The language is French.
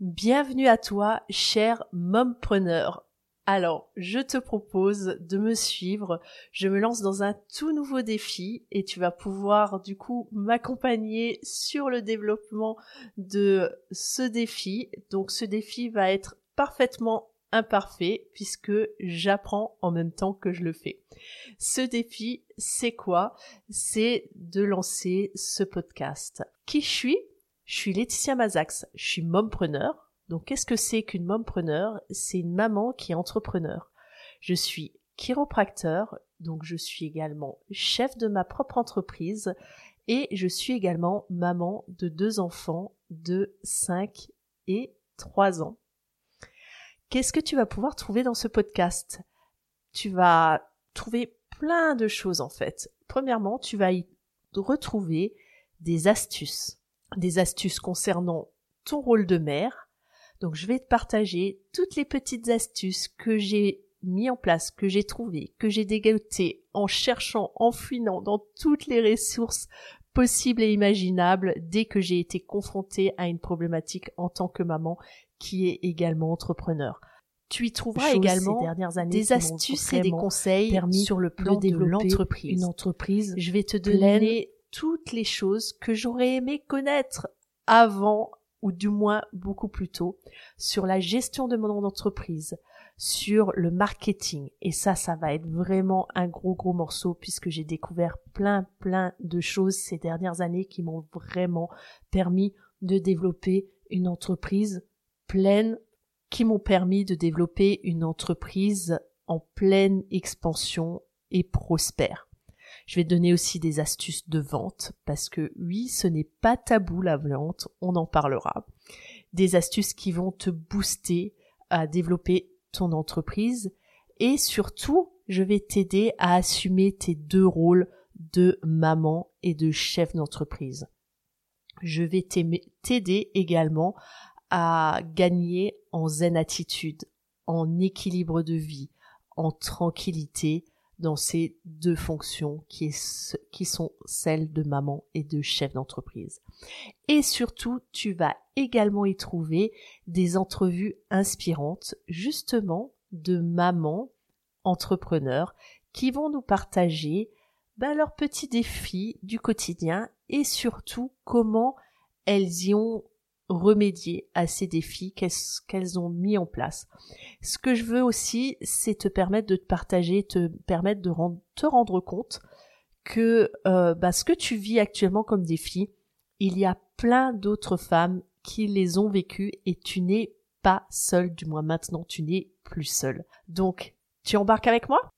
Bienvenue à toi, cher mompreneur. Alors, je te propose de me suivre. Je me lance dans un tout nouveau défi et tu vas pouvoir du coup m'accompagner sur le développement de ce défi. Donc ce défi va être parfaitement imparfait puisque j'apprends en même temps que je le fais. Ce défi, c'est quoi? C'est de lancer ce podcast. Qui je suis? Je suis Laetitia Mazax, je suis mompreneur donc qu'est-ce que c'est qu'une mompreneur? C'est une maman qui est entrepreneur. Je suis chiropracteur, donc je suis également chef de ma propre entreprise et je suis également maman de deux enfants de 5 et 3 ans. Qu'est-ce que tu vas pouvoir trouver dans ce podcast? Tu vas trouver plein de choses en fait. Premièrement, tu vas y retrouver des astuces. Des astuces concernant ton rôle de mère, donc je vais te partager toutes les petites astuces que j'ai mis en place, que j'ai trouvées, que j'ai dégotées en cherchant, en fouinant dans toutes les ressources possibles et imaginables dès que j'ai été confrontée à une problématique en tant que maman qui est également entrepreneur. Tu y trouveras également dernières années des astuces et des conseils sur le plan de, l'entreprise. Une entreprise. Je vais te donner toutes les choses que j'aurais aimé connaître avant ou du moins beaucoup plus tôt, sur la gestion de mon entreprise, sur le marketing. Et ça, ça va être vraiment un gros gros morceau puisque j'ai découvert plein plein de choses ces dernières années qui m'ont vraiment permis de développer une entreprise pleine, qui m'ont permis de développer une entreprise en pleine expansion et prospère. Je vais donner aussi des astuces de vente parce que oui, ce n'est pas tabou la vente, on en parlera. Des astuces qui vont te booster à développer ton entreprise et surtout, je vais t'aider à assumer tes deux rôles de maman et de chef d'entreprise. Je vais t'aider également à gagner en zen attitude, en équilibre de vie, en tranquillité, dans ces deux fonctions qui, sont celles de maman et de chef d'entreprise. Et surtout, tu vas également y trouver des entrevues inspirantes, justement, de mamans entrepreneurs qui vont nous partager ben, leurs petits défis du quotidien et surtout comment elles y ont remédier à ces défis qu'elles ont mis en place. Ce que je veux aussi, c'est te permettre de te partager, te permettre de te rendre compte que euh, bah, ce que tu vis actuellement comme défi, il y a plein d'autres femmes qui les ont vécues et tu n'es pas seule, du moins maintenant tu n'es plus seule. Donc, tu embarques avec moi?